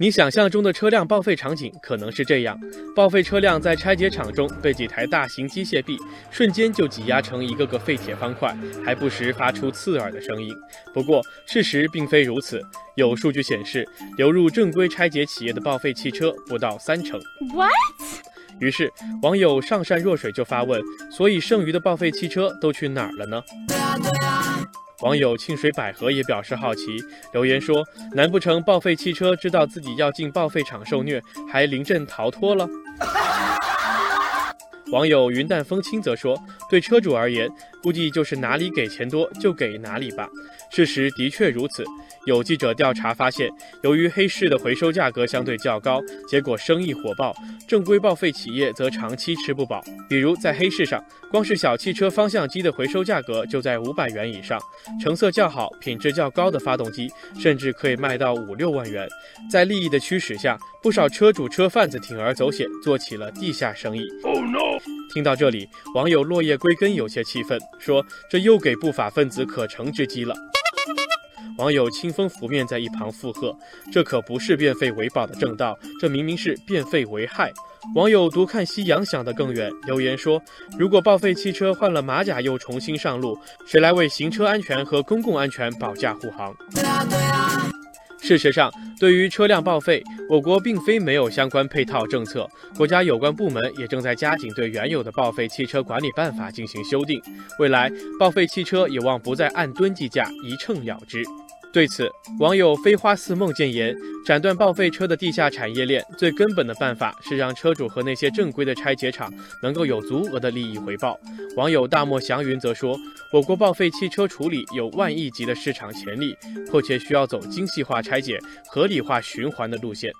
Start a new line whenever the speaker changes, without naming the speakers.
你想象中的车辆报废场景可能是这样：报废车辆在拆解厂中被几台大型机械臂瞬间就挤压成一个个废铁方块，还不时发出刺耳的声音。不过，事实并非如此。有数据显示，流入正规拆解企业的报废汽车不到三成。
What？
于是，网友上善若水就发问：所以剩余的报废汽车都去哪儿了呢？网友沁水百合也表示好奇，留言说：“难不成报废汽车知道自己要进报废厂受虐，还临阵逃脱了？” 网友云淡风轻则说：“对车主而言，估计就是哪里给钱多就给哪里吧。”事实的确如此。有记者调查发现，由于黑市的回收价格相对较高，结果生意火爆，正规报废企业则长期吃不饱。比如在黑市上，光是小汽车方向机的回收价格就在五百元以上，成色较好、品质较高的发动机甚至可以卖到五六万元。在利益的驱使下，不少车主车贩子铤而走险，做起了地下生意。听到这里，网友落叶归根有些气愤，说：“这又给不法分子可乘之机了。”网友清风拂面在一旁附和：“这可不是变废为宝的正道，这明明是变废为害。”网友独看夕阳想得更远，留言说：“如果报废汽车换了马甲又重新上路，谁来为行车安全和公共安全保驾护航？”事实上，对于车辆报废，我国并非没有相关配套政策，国家有关部门也正在加紧对原有的报废汽车管理办法进行修订，未来报废汽车有望不再按吨计价，一秤了之。对此，网友飞花似梦建言：斩断报废车的地下产业链，最根本的办法是让车主和那些正规的拆解厂能够有足额的利益回报。网友大漠祥云则说：我国报废汽车处理有万亿级的市场潜力，迫切需要走精细化拆解、合理化循环的路线。